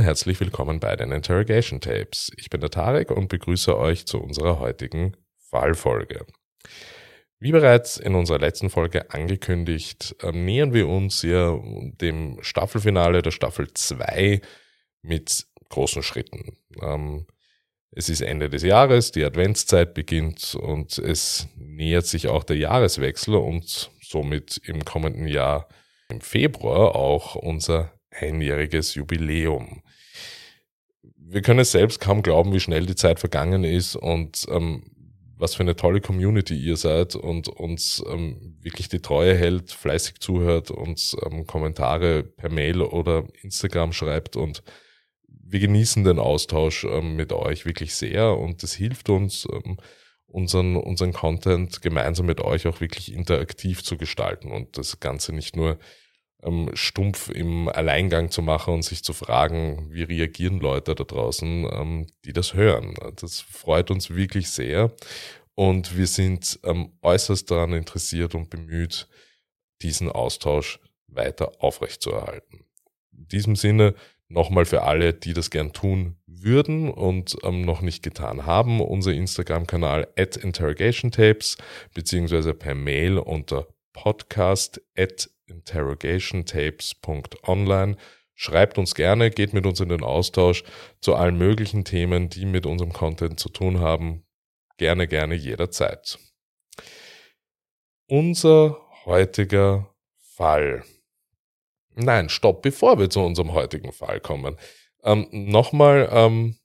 Und herzlich willkommen bei den Interrogation Tapes. Ich bin der Tarek und begrüße euch zu unserer heutigen Fallfolge. Wie bereits in unserer letzten Folge angekündigt, äh, nähern wir uns ja dem Staffelfinale der Staffel 2 mit großen Schritten. Ähm, es ist Ende des Jahres, die Adventszeit beginnt und es nähert sich auch der Jahreswechsel und somit im kommenden Jahr im Februar auch unser einjähriges Jubiläum. Wir können es selbst kaum glauben, wie schnell die Zeit vergangen ist und ähm, was für eine tolle Community ihr seid und uns ähm, wirklich die Treue hält, fleißig zuhört, uns ähm, Kommentare per Mail oder Instagram schreibt und wir genießen den Austausch ähm, mit euch wirklich sehr und es hilft uns, ähm, unseren, unseren Content gemeinsam mit euch auch wirklich interaktiv zu gestalten und das Ganze nicht nur ähm, stumpf im Alleingang zu machen und sich zu fragen, wie reagieren Leute da draußen, ähm, die das hören. Das freut uns wirklich sehr und wir sind ähm, äußerst daran interessiert und bemüht, diesen Austausch weiter aufrechtzuerhalten. In diesem Sinne nochmal für alle, die das gern tun würden und ähm, noch nicht getan haben, unser Instagram-Kanal at interrogationtapes beziehungsweise per Mail unter podcast at interrogationtapes.online. Schreibt uns gerne, geht mit uns in den Austausch zu allen möglichen Themen, die mit unserem Content zu tun haben. Gerne, gerne jederzeit. Unser heutiger Fall. Nein, stopp, bevor wir zu unserem heutigen Fall kommen. Ähm, Nochmal ähm,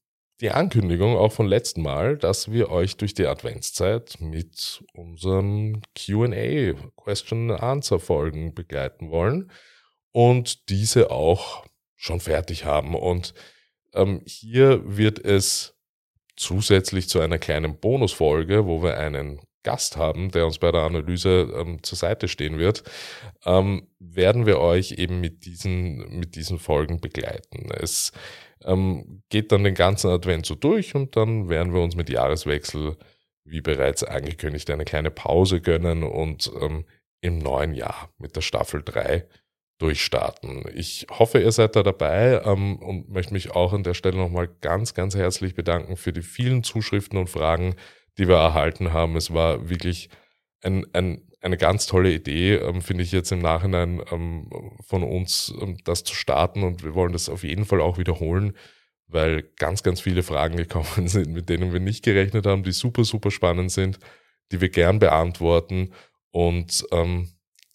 die Ankündigung auch von letzten Mal, dass wir euch durch die Adventszeit mit unseren QA, Question and Answer Folgen begleiten wollen und diese auch schon fertig haben. Und ähm, hier wird es zusätzlich zu einer kleinen Bonusfolge, wo wir einen Gast haben, der uns bei der Analyse ähm, zur Seite stehen wird, ähm, werden wir euch eben mit diesen, mit diesen Folgen begleiten. Es ähm, geht dann den ganzen Advent so durch und dann werden wir uns mit Jahreswechsel, wie bereits angekündigt, eine kleine Pause gönnen und ähm, im neuen Jahr mit der Staffel 3 durchstarten. Ich hoffe, ihr seid da dabei ähm, und möchte mich auch an der Stelle nochmal ganz, ganz herzlich bedanken für die vielen Zuschriften und Fragen, die wir erhalten haben. Es war wirklich ein, ein, eine ganz tolle Idee, ähm, finde ich jetzt im Nachhinein ähm, von uns, ähm, das zu starten. Und wir wollen das auf jeden Fall auch wiederholen, weil ganz, ganz viele Fragen gekommen sind, mit denen wir nicht gerechnet haben, die super, super spannend sind, die wir gern beantworten. Und ähm,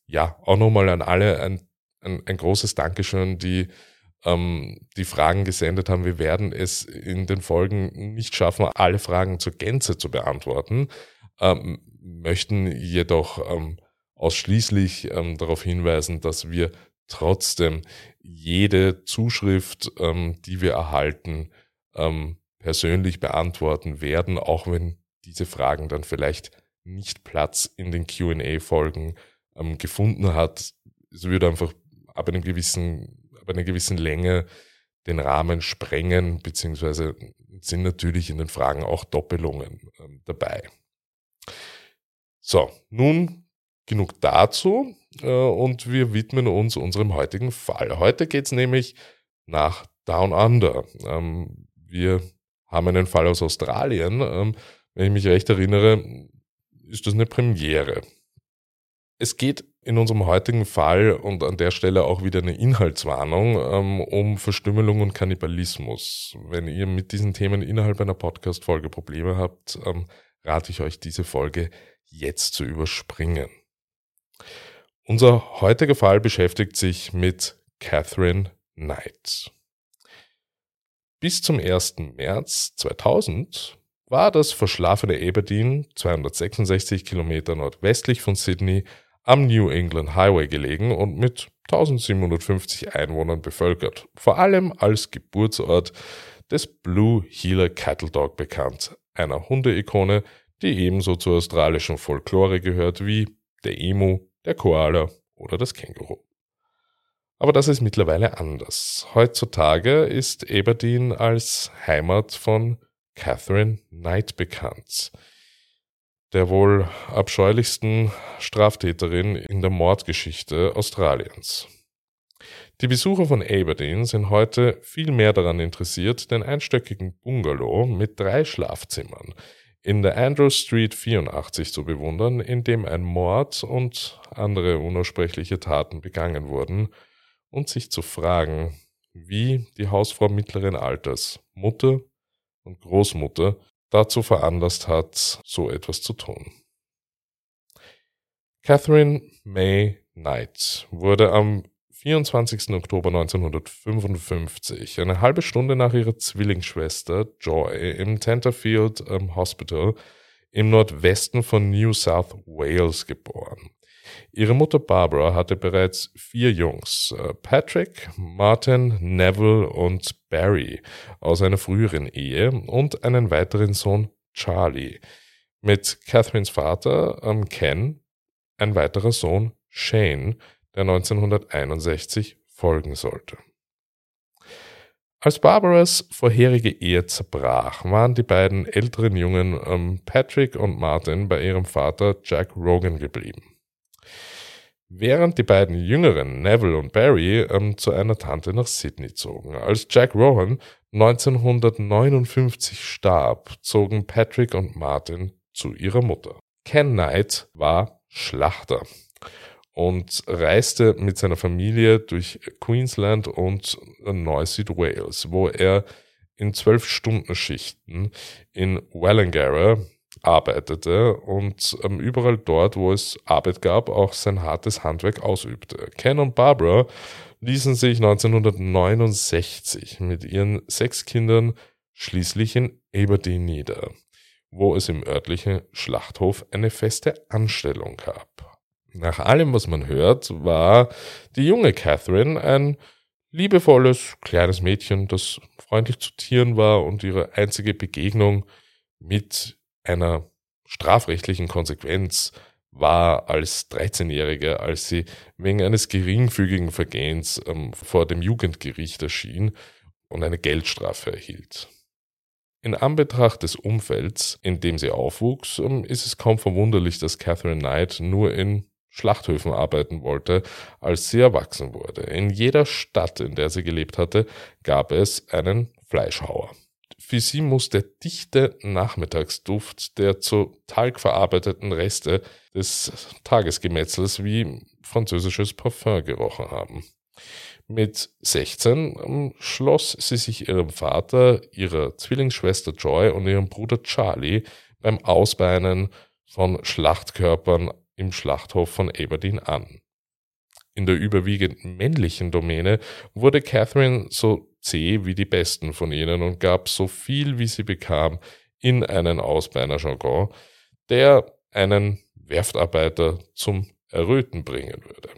ja, auch nochmal an alle ein, ein, ein großes Dankeschön, die ähm, die Fragen gesendet haben. Wir werden es in den Folgen nicht schaffen, alle Fragen zur Gänze zu beantworten, ähm, möchten jedoch ähm, ausschließlich ähm, darauf hinweisen, dass wir trotzdem jede Zuschrift, ähm, die wir erhalten, ähm, persönlich beantworten werden, auch wenn diese Fragen dann vielleicht nicht Platz in den QA-Folgen ähm, gefunden hat. Es würde einfach ab einem gewissen ab einer gewissen Länge den Rahmen sprengen, beziehungsweise sind natürlich in den Fragen auch Doppelungen ähm, dabei. So, nun genug dazu äh, und wir widmen uns unserem heutigen Fall. Heute geht es nämlich nach Down Under. Ähm, wir haben einen Fall aus Australien. Ähm, wenn ich mich recht erinnere, ist das eine Premiere. Es geht in unserem heutigen Fall und an der Stelle auch wieder eine Inhaltswarnung ähm, um Verstümmelung und Kannibalismus. Wenn ihr mit diesen Themen innerhalb einer Podcast-Folge Probleme habt, ähm, rate ich euch, diese Folge jetzt zu überspringen. Unser heutiger Fall beschäftigt sich mit Catherine Knight. Bis zum 1. März 2000 war das verschlafene Aberdeen, 266 Kilometer nordwestlich von Sydney, am New England Highway gelegen und mit 1750 Einwohnern bevölkert, vor allem als Geburtsort des Blue Heeler Cattle Dog bekannt, einer Hundeikone, die ebenso zur australischen Folklore gehört wie der Emu, der Koala oder das Känguru. Aber das ist mittlerweile anders. Heutzutage ist Aberdeen als Heimat von Catherine Knight bekannt der wohl abscheulichsten Straftäterin in der Mordgeschichte Australiens. Die Besucher von Aberdeen sind heute viel mehr daran interessiert, den einstöckigen Bungalow mit drei Schlafzimmern in der Andrew Street 84 zu bewundern, in dem ein Mord und andere unaussprechliche Taten begangen wurden, und sich zu fragen, wie die Hausfrau mittleren Alters, Mutter und Großmutter dazu veranlasst hat, so etwas zu tun. Catherine May Knight wurde am 24. Oktober 1955, eine halbe Stunde nach ihrer Zwillingsschwester Joy im Tenterfield ähm, Hospital im Nordwesten von New South Wales geboren. Ihre Mutter Barbara hatte bereits vier Jungs, äh, Patrick, Martin, Neville und Barry aus einer früheren Ehe und einen weiteren Sohn Charlie. Mit Catherines Vater ähm, Ken ein weiterer Sohn Shane, der 1961 folgen sollte. Als Barbaras vorherige Ehe zerbrach, waren die beiden älteren Jungen ähm, Patrick und Martin bei ihrem Vater Jack Rogan geblieben. Während die beiden jüngeren, Neville und Barry, ähm, zu einer Tante nach Sydney zogen. Als Jack Rohan 1959 starb, zogen Patrick und Martin zu ihrer Mutter. Ken Knight war Schlachter und reiste mit seiner Familie durch Queensland und Neu Süd Wales, wo er in zwölf Stunden Schichten in Wellingara arbeitete und ähm, überall dort, wo es Arbeit gab, auch sein hartes Handwerk ausübte. Ken und Barbara ließen sich 1969 mit ihren sechs Kindern schließlich in Aberdeen nieder, wo es im örtlichen Schlachthof eine feste Anstellung gab. Nach allem, was man hört, war die junge Catherine ein liebevolles kleines Mädchen, das freundlich zu Tieren war und ihre einzige Begegnung mit einer strafrechtlichen Konsequenz war als 13-Jährige, als sie wegen eines geringfügigen Vergehens ähm, vor dem Jugendgericht erschien und eine Geldstrafe erhielt. In Anbetracht des Umfelds, in dem sie aufwuchs, ähm, ist es kaum verwunderlich, dass Catherine Knight nur in Schlachthöfen arbeiten wollte, als sie erwachsen wurde. In jeder Stadt, in der sie gelebt hatte, gab es einen Fleischhauer. Für sie muss der dichte Nachmittagsduft der zu Talg verarbeiteten Reste des Tagesgemetzels wie französisches Parfum gerochen haben. Mit 16 ähm, schloss sie sich ihrem Vater, ihrer Zwillingsschwester Joy und ihrem Bruder Charlie beim Ausbeinen von Schlachtkörpern im Schlachthof von Aberdeen an. In der überwiegend männlichen Domäne wurde Catherine so zäh wie die besten von ihnen und gab so viel, wie sie bekam, in einen Ausbeiner-Jargon, der einen Werftarbeiter zum Erröten bringen würde.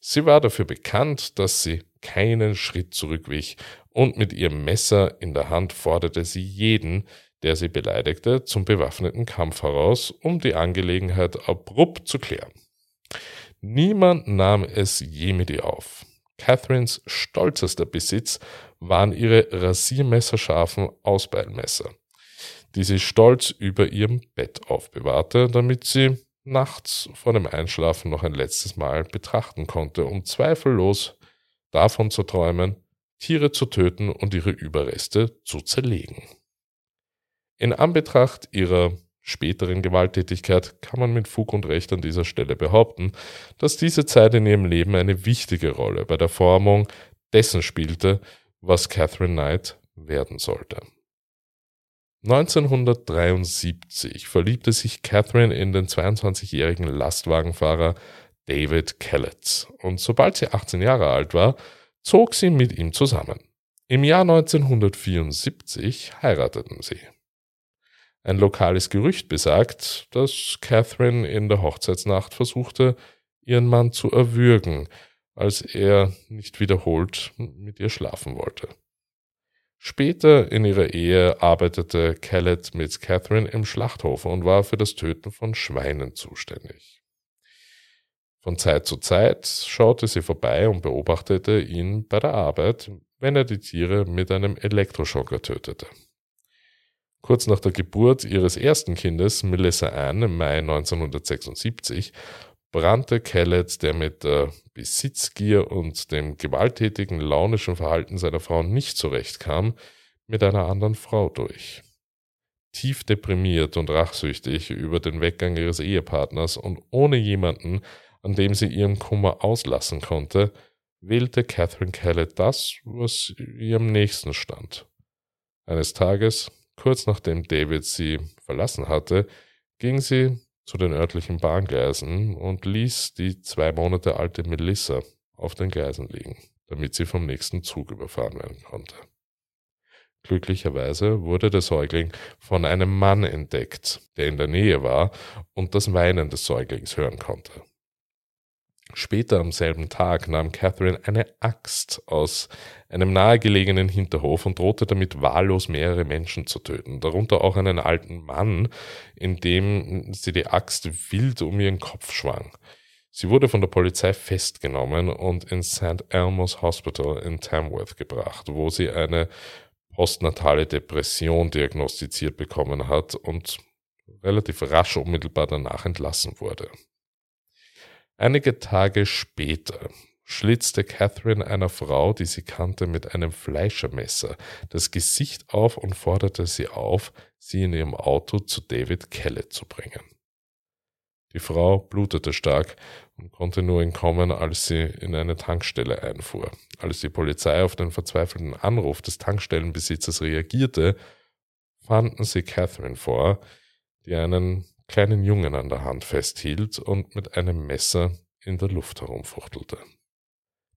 Sie war dafür bekannt, dass sie keinen Schritt zurückwich und mit ihrem Messer in der Hand forderte sie jeden, der sie beleidigte, zum bewaffneten Kampf heraus, um die Angelegenheit abrupt zu klären. Niemand nahm es je mit ihr auf. Catherines stolzester Besitz waren ihre rasiermesserscharfen Ausbeilmesser, die sie stolz über ihrem Bett aufbewahrte, damit sie nachts vor dem Einschlafen noch ein letztes Mal betrachten konnte, um zweifellos davon zu träumen, Tiere zu töten und ihre Überreste zu zerlegen. In Anbetracht ihrer späteren Gewalttätigkeit kann man mit Fug und Recht an dieser Stelle behaupten, dass diese Zeit in ihrem Leben eine wichtige Rolle bei der Formung dessen spielte, was Catherine Knight werden sollte. 1973 verliebte sich Catherine in den 22-jährigen Lastwagenfahrer David Kellett und sobald sie 18 Jahre alt war, zog sie mit ihm zusammen. Im Jahr 1974 heirateten sie. Ein lokales Gerücht besagt, dass Catherine in der Hochzeitsnacht versuchte, ihren Mann zu erwürgen, als er nicht wiederholt mit ihr schlafen wollte. Später in ihrer Ehe arbeitete Kellett mit Catherine im Schlachthof und war für das Töten von Schweinen zuständig. Von Zeit zu Zeit schaute sie vorbei und beobachtete ihn bei der Arbeit, wenn er die Tiere mit einem Elektroschocker tötete. Kurz nach der Geburt ihres ersten Kindes, Melissa Ann, im Mai 1976, brannte Kellett, der mit der Besitzgier und dem gewalttätigen, launischen Verhalten seiner Frau nicht zurechtkam, mit einer anderen Frau durch. Tief deprimiert und rachsüchtig über den Weggang ihres Ehepartners und ohne jemanden, an dem sie ihren Kummer auslassen konnte, wählte Catherine Kellett das, was ihr am nächsten stand. Eines Tages, kurz nachdem David sie verlassen hatte, ging sie zu den örtlichen Bahngleisen und ließ die zwei Monate alte Melissa auf den Gleisen liegen, damit sie vom nächsten Zug überfahren werden konnte. Glücklicherweise wurde der Säugling von einem Mann entdeckt, der in der Nähe war und das Weinen des Säuglings hören konnte. Später am selben Tag nahm Catherine eine Axt aus einem nahegelegenen Hinterhof und drohte damit wahllos mehrere Menschen zu töten, darunter auch einen alten Mann, indem sie die Axt wild um ihren Kopf schwang. Sie wurde von der Polizei festgenommen und ins St. Elmo's Hospital in Tamworth gebracht, wo sie eine postnatale Depression diagnostiziert bekommen hat und relativ rasch unmittelbar danach entlassen wurde. Einige Tage später schlitzte Catherine einer Frau, die sie kannte, mit einem Fleischermesser das Gesicht auf und forderte sie auf, sie in ihrem Auto zu David Kellett zu bringen. Die Frau blutete stark und konnte nur entkommen, als sie in eine Tankstelle einfuhr. Als die Polizei auf den verzweifelten Anruf des Tankstellenbesitzers reagierte, fanden sie Catherine vor, die einen kleinen Jungen an der Hand festhielt und mit einem Messer in der Luft herumfuchtelte.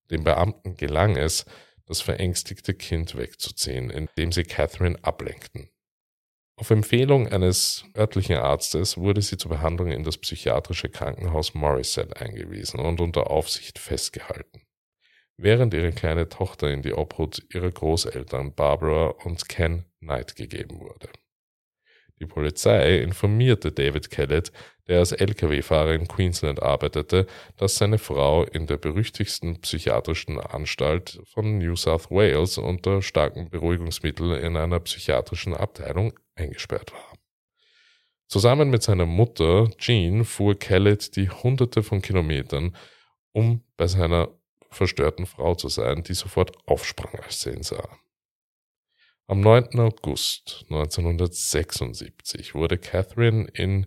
Dem Beamten gelang es, das verängstigte Kind wegzuziehen, indem sie Catherine ablenkten. Auf Empfehlung eines örtlichen Arztes wurde sie zur Behandlung in das psychiatrische Krankenhaus Morrisett eingewiesen und unter Aufsicht festgehalten, während ihre kleine Tochter in die Obhut ihrer Großeltern Barbara und Ken Knight gegeben wurde. Die Polizei informierte David Kellett, der als Lkw-Fahrer in Queensland arbeitete, dass seine Frau in der berüchtigsten psychiatrischen Anstalt von New South Wales unter starken Beruhigungsmitteln in einer psychiatrischen Abteilung eingesperrt war. Zusammen mit seiner Mutter Jean fuhr Kellett die hunderte von Kilometern, um bei seiner verstörten Frau zu sein, die sofort aufsprang, als sie ihn sah. Am 9. August 1976 wurde Catherine in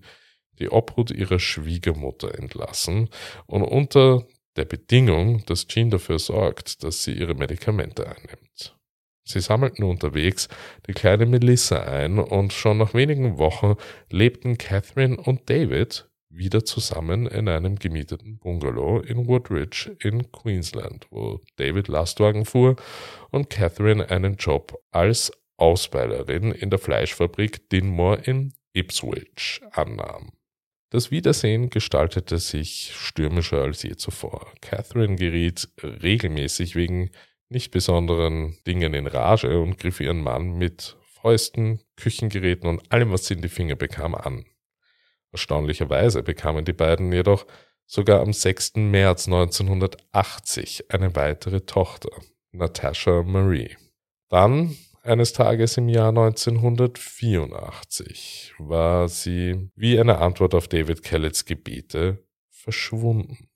die Obhut ihrer Schwiegermutter entlassen und unter der Bedingung, dass Jean dafür sorgt, dass sie ihre Medikamente einnimmt. Sie sammelten unterwegs die kleine Melissa ein und schon nach wenigen Wochen lebten Catherine und David wieder zusammen in einem gemieteten Bungalow in Woodridge in Queensland, wo David Lastwagen fuhr und Catherine einen Job als Ausbeilerin in der Fleischfabrik Dinmore in Ipswich annahm. Das Wiedersehen gestaltete sich stürmischer als je zuvor. Catherine geriet regelmäßig wegen nicht besonderen Dingen in Rage und griff ihren Mann mit Fäusten, Küchengeräten und allem, was sie in die Finger bekam, an. Erstaunlicherweise bekamen die beiden jedoch sogar am 6. März 1980 eine weitere Tochter, Natasha Marie. Dann, eines Tages im Jahr 1984, war sie, wie eine Antwort auf David Kellets Gebete, verschwunden.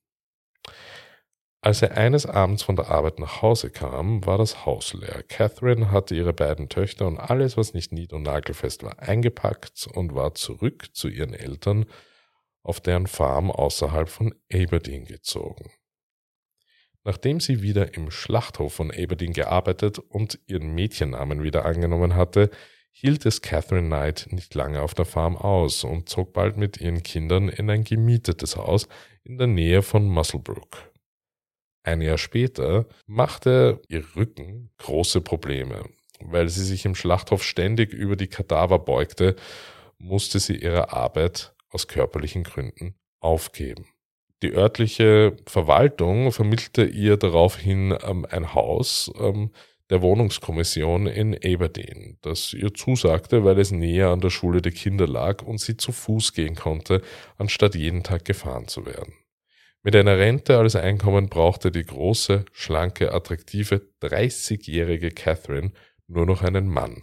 Als er eines Abends von der Arbeit nach Hause kam, war das Haus leer. Catherine hatte ihre beiden Töchter und alles, was nicht nied- und nagelfest war, eingepackt und war zurück zu ihren Eltern auf deren Farm außerhalb von Aberdeen gezogen. Nachdem sie wieder im Schlachthof von Aberdeen gearbeitet und ihren Mädchennamen wieder angenommen hatte, hielt es Catherine Knight nicht lange auf der Farm aus und zog bald mit ihren Kindern in ein gemietetes Haus in der Nähe von Musselbrook. Ein Jahr später machte ihr Rücken große Probleme. Weil sie sich im Schlachthof ständig über die Kadaver beugte, musste sie ihre Arbeit aus körperlichen Gründen aufgeben. Die örtliche Verwaltung vermittelte ihr daraufhin ähm, ein Haus ähm, der Wohnungskommission in Aberdeen, das ihr zusagte, weil es näher an der Schule der Kinder lag und sie zu Fuß gehen konnte, anstatt jeden Tag gefahren zu werden. Mit einer Rente als Einkommen brauchte die große, schlanke, attraktive 30-jährige Catherine nur noch einen Mann.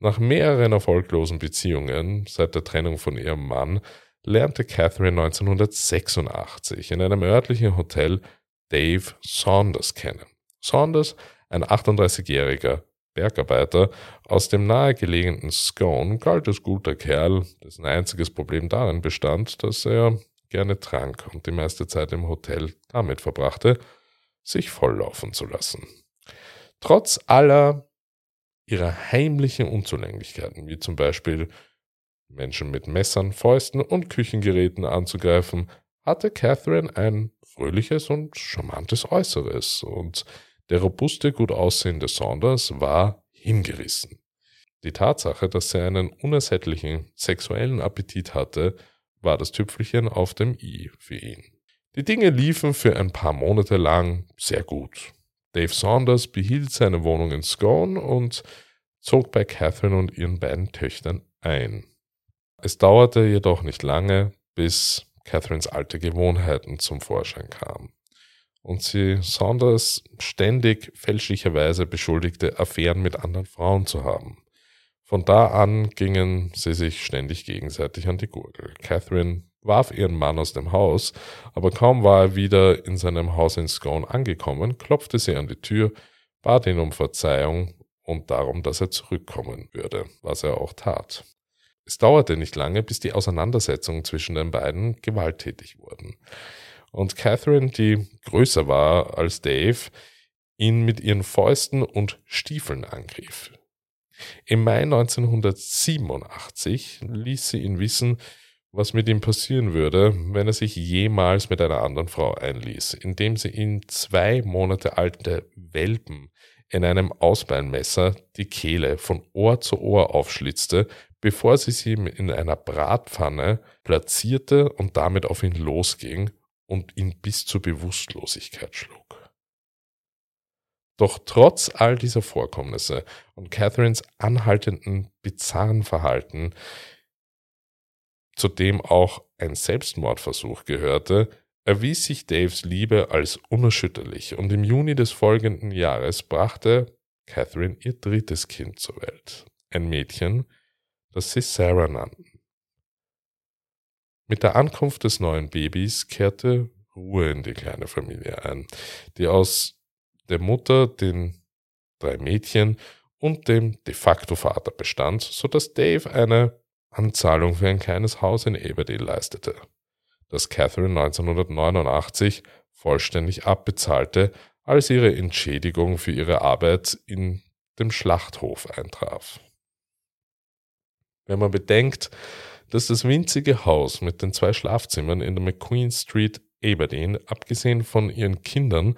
Nach mehreren erfolglosen Beziehungen seit der Trennung von ihrem Mann lernte Catherine 1986 in einem örtlichen Hotel Dave Saunders kennen. Saunders, ein 38-jähriger Bergarbeiter aus dem nahegelegenen Scone, galt als guter Kerl, dessen einziges Problem darin bestand, dass er gerne trank und die meiste Zeit im Hotel damit verbrachte, sich volllaufen zu lassen. Trotz aller ihrer heimlichen Unzulänglichkeiten, wie zum Beispiel Menschen mit Messern, Fäusten und Küchengeräten anzugreifen, hatte Catherine ein fröhliches und charmantes Äußeres und der robuste, gut aussehende Saunders war hingerissen. Die Tatsache, dass er einen unersättlichen sexuellen Appetit hatte, war das Tüpfelchen auf dem i für ihn. Die Dinge liefen für ein paar Monate lang sehr gut. Dave Saunders behielt seine Wohnung in Scone und zog bei Catherine und ihren beiden Töchtern ein. Es dauerte jedoch nicht lange, bis Catherines alte Gewohnheiten zum Vorschein kamen und sie Saunders ständig fälschlicherweise beschuldigte, Affären mit anderen Frauen zu haben. Von da an gingen sie sich ständig gegenseitig an die Gurgel. Catherine warf ihren Mann aus dem Haus, aber kaum war er wieder in seinem Haus in Scone angekommen, klopfte sie an die Tür, bat ihn um Verzeihung und darum, dass er zurückkommen würde, was er auch tat. Es dauerte nicht lange, bis die Auseinandersetzungen zwischen den beiden gewalttätig wurden. Und Catherine, die größer war als Dave, ihn mit ihren Fäusten und Stiefeln angriff. Im Mai 1987 ließ sie ihn wissen, was mit ihm passieren würde, wenn er sich jemals mit einer anderen Frau einließ, indem sie ihm zwei Monate alte Welpen in einem Ausbeinmesser die Kehle von Ohr zu Ohr aufschlitzte, bevor sie sie in einer Bratpfanne platzierte und damit auf ihn losging und ihn bis zur Bewusstlosigkeit schlug. Doch trotz all dieser Vorkommnisse und Catherines anhaltenden bizarren Verhalten, zu dem auch ein Selbstmordversuch gehörte, erwies sich Daves Liebe als unerschütterlich und im Juni des folgenden Jahres brachte Catherine ihr drittes Kind zur Welt. Ein Mädchen, das sie Sarah nannten. Mit der Ankunft des neuen Babys kehrte Ruhe in die kleine Familie ein, die aus der Mutter, den drei Mädchen und dem de facto Vater bestand, so dass Dave eine Anzahlung für ein kleines Haus in Aberdeen leistete, das Catherine 1989 vollständig abbezahlte, als ihre Entschädigung für ihre Arbeit in dem Schlachthof eintraf. Wenn man bedenkt, dass das winzige Haus mit den zwei Schlafzimmern in der McQueen Street Aberdeen, abgesehen von ihren Kindern,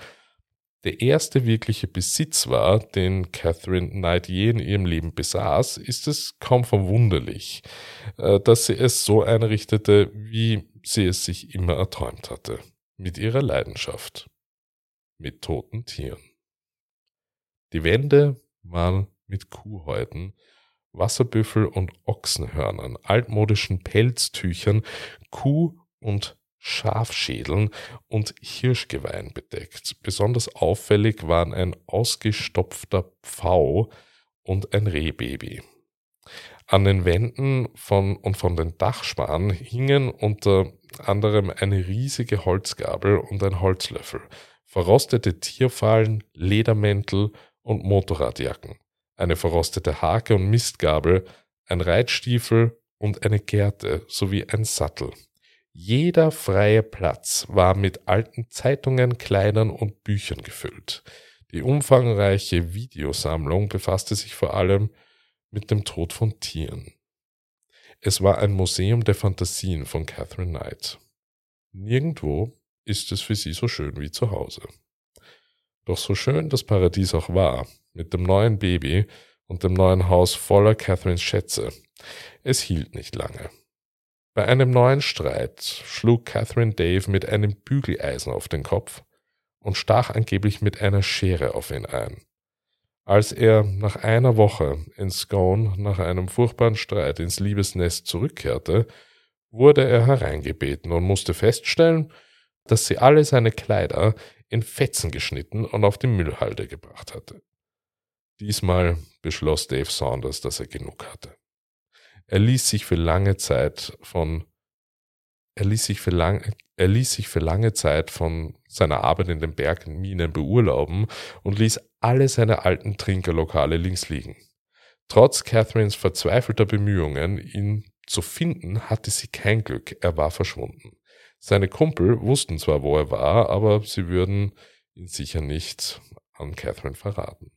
der erste wirkliche Besitz war, den Catherine Knight je in ihrem Leben besaß, ist es kaum verwunderlich, äh, dass sie es so einrichtete, wie sie es sich immer erträumt hatte, mit ihrer Leidenschaft, mit toten Tieren. Die Wände waren mit Kuhhäuten, Wasserbüffel- und Ochsenhörnern, altmodischen Pelztüchern, Kuh- und Schafschädeln und Hirschgeweihen bedeckt. Besonders auffällig waren ein ausgestopfter Pfau und ein Rehbaby. An den Wänden von und von den Dachsparren hingen unter anderem eine riesige Holzgabel und ein Holzlöffel, verrostete Tierfallen, Ledermäntel und Motorradjacken eine verrostete Hake und Mistgabel, ein Reitstiefel und eine Gerte sowie ein Sattel. Jeder freie Platz war mit alten Zeitungen, Kleidern und Büchern gefüllt. Die umfangreiche Videosammlung befasste sich vor allem mit dem Tod von Tieren. Es war ein Museum der Fantasien von Catherine Knight. Nirgendwo ist es für sie so schön wie zu Hause. Doch so schön das Paradies auch war, mit dem neuen Baby und dem neuen Haus voller Catherines Schätze, es hielt nicht lange. Bei einem neuen Streit schlug Catherine Dave mit einem Bügeleisen auf den Kopf und stach angeblich mit einer Schere auf ihn ein. Als er nach einer Woche in Scone nach einem furchtbaren Streit ins Liebesnest zurückkehrte, wurde er hereingebeten und musste feststellen, dass sie alle seine Kleider in Fetzen geschnitten und auf die Müllhalde gebracht hatte. Diesmal beschloss Dave Saunders, dass er genug hatte. Er ließ sich für lange Zeit von er ließ sich für, lang, er ließ sich für lange Zeit von seiner Arbeit in den Bergminen beurlauben und ließ alle seine alten Trinkerlokale links liegen. Trotz Catherines verzweifelter Bemühungen, ihn zu finden, hatte sie kein Glück, er war verschwunden. Seine Kumpel wussten zwar, wo er war, aber sie würden ihn sicher nicht an Catherine verraten.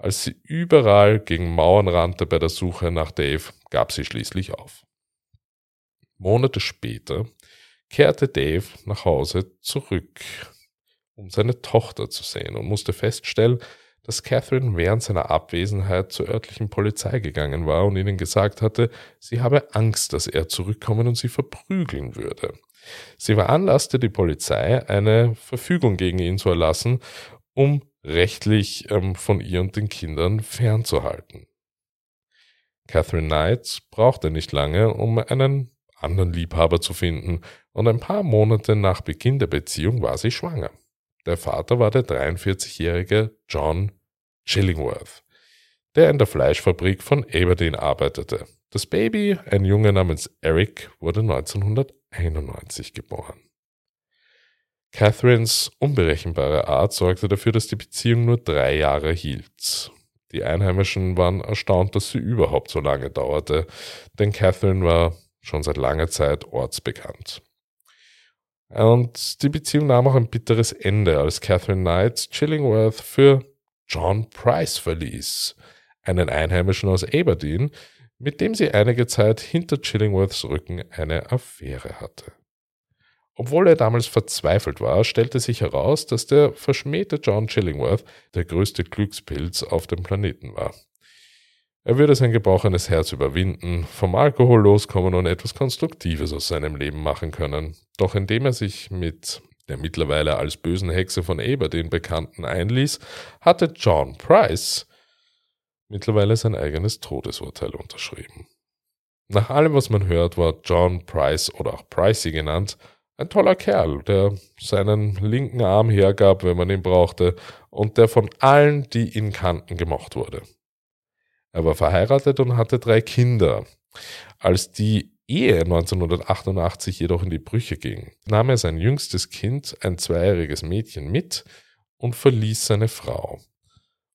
Als sie überall gegen Mauern rannte bei der Suche nach Dave, gab sie schließlich auf. Monate später kehrte Dave nach Hause zurück, um seine Tochter zu sehen und musste feststellen, dass Catherine während seiner Abwesenheit zur örtlichen Polizei gegangen war und ihnen gesagt hatte, sie habe Angst, dass er zurückkommen und sie verprügeln würde. Sie veranlasste die Polizei, eine Verfügung gegen ihn zu erlassen, um rechtlich ähm, von ihr und den Kindern fernzuhalten. Catherine Knight brauchte nicht lange, um einen anderen Liebhaber zu finden, und ein paar Monate nach Beginn der Beziehung war sie schwanger. Der Vater war der 43-jährige John Chillingworth, der in der Fleischfabrik von Aberdeen arbeitete. Das Baby, ein Junge namens Eric, wurde 1991 geboren. Catherines unberechenbare Art sorgte dafür, dass die Beziehung nur drei Jahre hielt. Die Einheimischen waren erstaunt, dass sie überhaupt so lange dauerte, denn Catherine war schon seit langer Zeit ortsbekannt. Und die Beziehung nahm auch ein bitteres Ende, als Catherine Knight Chillingworth für John Price verließ, einen Einheimischen aus Aberdeen, mit dem sie einige Zeit hinter Chillingworths Rücken eine Affäre hatte. Obwohl er damals verzweifelt war, stellte sich heraus, dass der verschmähte John Chillingworth der größte Glückspilz auf dem Planeten war. Er würde sein gebrochenes Herz überwinden, vom Alkohol loskommen und etwas Konstruktives aus seinem Leben machen können. Doch indem er sich mit der mittlerweile als bösen Hexe von Aberdeen bekannten einließ, hatte John Price mittlerweile sein eigenes Todesurteil unterschrieben. Nach allem, was man hört, war John Price oder auch Pricey genannt, ein toller Kerl, der seinen linken Arm hergab, wenn man ihn brauchte, und der von allen, die ihn kannten, gemocht wurde. Er war verheiratet und hatte drei Kinder. Als die Ehe 1988 jedoch in die Brüche ging, nahm er sein jüngstes Kind, ein zweijähriges Mädchen, mit und verließ seine Frau.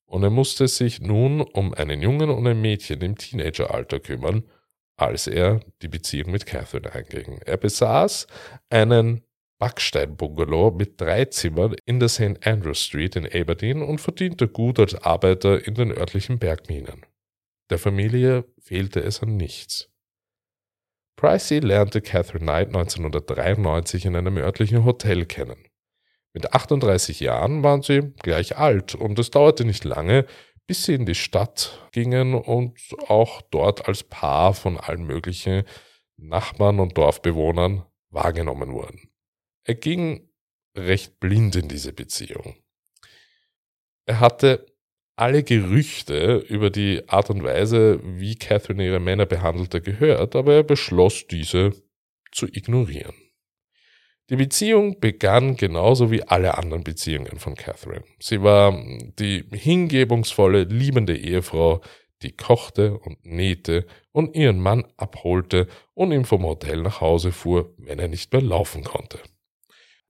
Und er musste sich nun um einen Jungen und ein Mädchen im Teenageralter kümmern, als er die Beziehung mit Catherine einging. Er besaß einen Backsteinbungalow mit drei Zimmern in der St. Andrew Street in Aberdeen und verdiente gut als Arbeiter in den örtlichen Bergminen. Der Familie fehlte es an nichts. Pricey lernte Catherine Knight 1993 in einem örtlichen Hotel kennen. Mit 38 Jahren waren sie gleich alt und es dauerte nicht lange, bis sie in die Stadt gingen und auch dort als Paar von allen möglichen Nachbarn und Dorfbewohnern wahrgenommen wurden. Er ging recht blind in diese Beziehung. Er hatte alle Gerüchte über die Art und Weise, wie Catherine ihre Männer behandelte, gehört, aber er beschloss, diese zu ignorieren. Die Beziehung begann genauso wie alle anderen Beziehungen von Catherine. Sie war die hingebungsvolle, liebende Ehefrau, die kochte und nähte und ihren Mann abholte und ihn vom Hotel nach Hause fuhr, wenn er nicht mehr laufen konnte.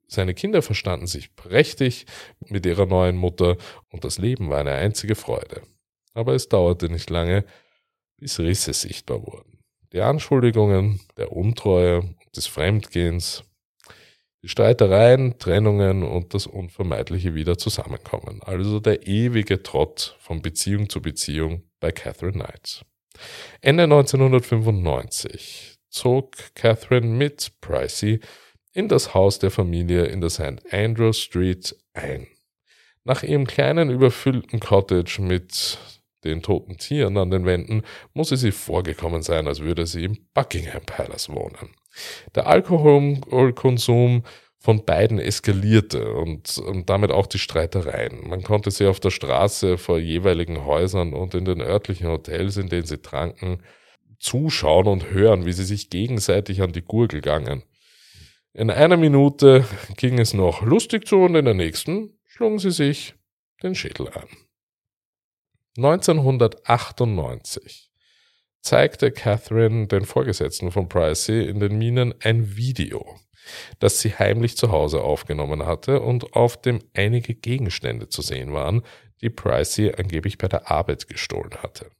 Seine Kinder verstanden sich prächtig mit ihrer neuen Mutter und das Leben war eine einzige Freude. Aber es dauerte nicht lange, bis Risse sichtbar wurden. Die Anschuldigungen der Untreue des Fremdgehens Streitereien, Trennungen und das unvermeidliche Wiederzusammenkommen. Also der ewige Trott von Beziehung zu Beziehung bei Catherine Knight. Ende 1995 zog Catherine mit Pricey in das Haus der Familie in der St. Andrew Street ein. Nach ihrem kleinen überfüllten Cottage mit den toten Tieren an den Wänden muss es ihr vorgekommen sein, als würde sie im Buckingham Palace wohnen. Der Alkoholkonsum von beiden eskalierte und, und, damit auch die Streitereien. Man konnte sie auf der Straße vor jeweiligen Häusern und in den örtlichen Hotels, in denen sie tranken, zuschauen und hören, wie sie sich gegenseitig an die Gurgel gangen. In einer Minute ging es noch lustig zu und in der nächsten schlugen sie sich den Schädel an. 1998 zeigte Catherine den Vorgesetzten von Pricey in den Minen ein Video, das sie heimlich zu Hause aufgenommen hatte und auf dem einige Gegenstände zu sehen waren, die Pricey angeblich bei der Arbeit gestohlen hatte.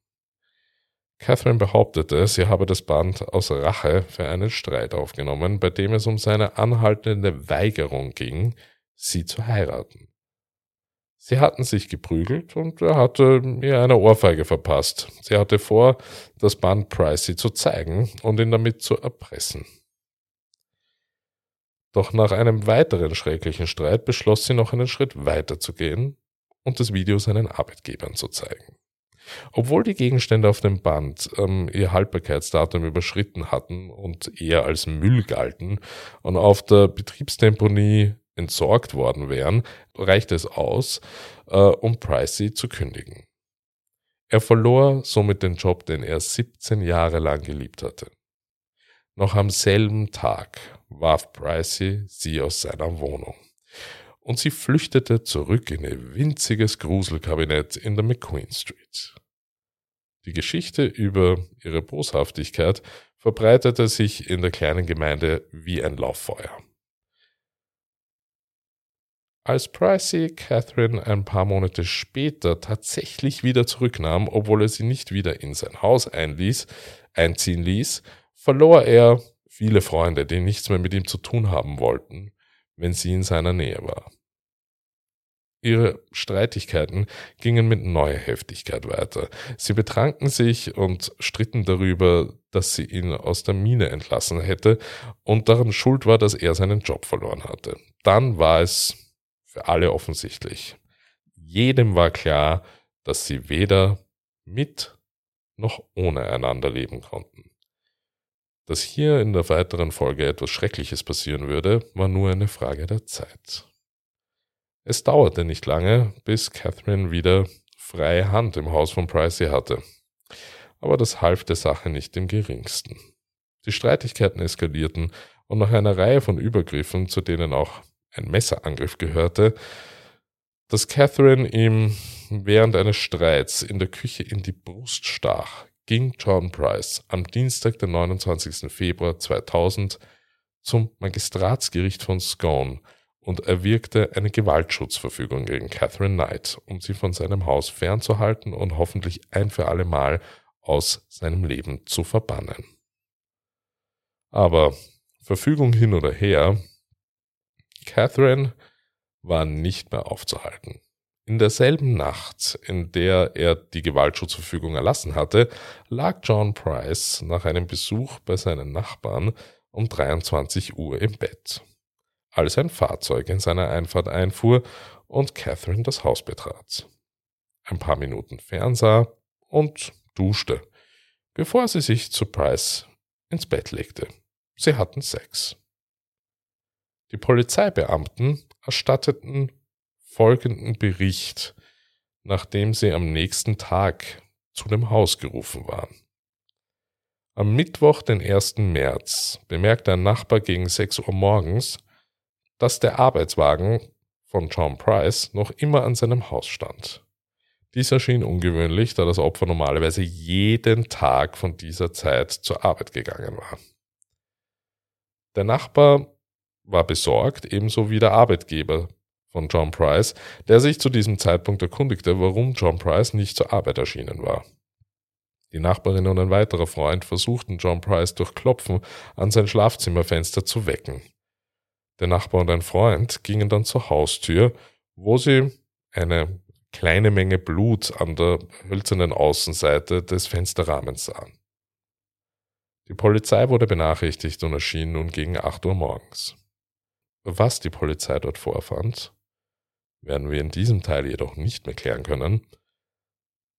Catherine behauptete, sie habe das Band aus Rache für einen Streit aufgenommen, bei dem es um seine anhaltende Weigerung ging, sie zu heiraten. Sie hatten sich geprügelt und er hatte ihr eine Ohrfeige verpasst. Sie hatte vor, das Band Pricey zu zeigen und ihn damit zu erpressen. Doch nach einem weiteren schrecklichen Streit beschloss sie noch einen Schritt weiter zu gehen und das Video seinen Arbeitgebern zu zeigen. Obwohl die Gegenstände auf dem Band ähm, ihr Haltbarkeitsdatum überschritten hatten und eher als Müll galten und auf der Betriebstemponie entsorgt worden wären, reichte es aus, äh, um Pricey zu kündigen. Er verlor somit den Job, den er 17 Jahre lang geliebt hatte. Noch am selben Tag warf Pricey sie aus seiner Wohnung. Und sie flüchtete zurück in ihr winziges Gruselkabinett in der McQueen Street. Die Geschichte über ihre Boshaftigkeit verbreitete sich in der kleinen Gemeinde wie ein Lauffeuer. Als Pricey Catherine ein paar Monate später tatsächlich wieder zurücknahm, obwohl er sie nicht wieder in sein Haus einließ, einziehen ließ, verlor er viele Freunde, die nichts mehr mit ihm zu tun haben wollten, wenn sie in seiner Nähe war. Ihre Streitigkeiten gingen mit neuer Heftigkeit weiter. Sie betranken sich und stritten darüber, dass sie ihn aus der Mine entlassen hätte und daran schuld war, dass er seinen Job verloren hatte. Dann war es für alle offensichtlich. Jedem war klar, dass sie weder mit noch ohne einander leben konnten. Dass hier in der weiteren Folge etwas Schreckliches passieren würde, war nur eine Frage der Zeit. Es dauerte nicht lange, bis Catherine wieder freie Hand im Haus von Pricey hatte. Aber das half der Sache nicht im geringsten. Die Streitigkeiten eskalierten und nach einer Reihe von Übergriffen, zu denen auch ein Messerangriff gehörte, dass Catherine ihm während eines Streits in der Küche in die Brust stach, ging John Price am Dienstag, den 29. Februar 2000 zum Magistratsgericht von Scone und erwirkte eine Gewaltschutzverfügung gegen Catherine Knight, um sie von seinem Haus fernzuhalten und hoffentlich ein für alle Mal aus seinem Leben zu verbannen. Aber Verfügung hin oder her, Catherine war nicht mehr aufzuhalten. In derselben Nacht, in der er die Gewaltschutzverfügung erlassen hatte, lag John Price nach einem Besuch bei seinen Nachbarn um 23 Uhr im Bett, als ein Fahrzeug in seiner Einfahrt einfuhr und Catherine das Haus betrat. Ein paar Minuten fernsah und duschte, bevor sie sich zu Price ins Bett legte. Sie hatten Sex. Die Polizeibeamten erstatteten folgenden Bericht, nachdem sie am nächsten Tag zu dem Haus gerufen waren. Am Mittwoch, den 1. März, bemerkte ein Nachbar gegen 6 Uhr morgens, dass der Arbeitswagen von John Price noch immer an seinem Haus stand. Dies erschien ungewöhnlich, da das Opfer normalerweise jeden Tag von dieser Zeit zur Arbeit gegangen war. Der Nachbar war besorgt, ebenso wie der Arbeitgeber von John Price, der sich zu diesem Zeitpunkt erkundigte, warum John Price nicht zur Arbeit erschienen war. Die Nachbarin und ein weiterer Freund versuchten John Price durch Klopfen an sein Schlafzimmerfenster zu wecken. Der Nachbar und ein Freund gingen dann zur Haustür, wo sie eine kleine Menge Blut an der hölzernen Außenseite des Fensterrahmens sahen. Die Polizei wurde benachrichtigt und erschien nun gegen 8 Uhr morgens. Was die Polizei dort vorfand, werden wir in diesem Teil jedoch nicht mehr klären können,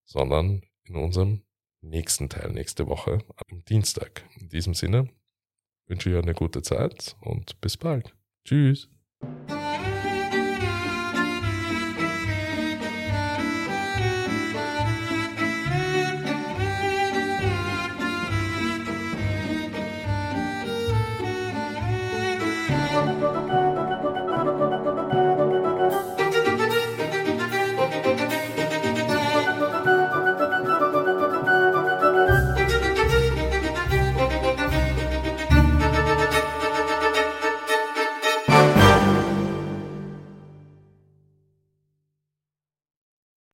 sondern in unserem nächsten Teil nächste Woche am Dienstag. In diesem Sinne wünsche ich euch eine gute Zeit und bis bald. Tschüss.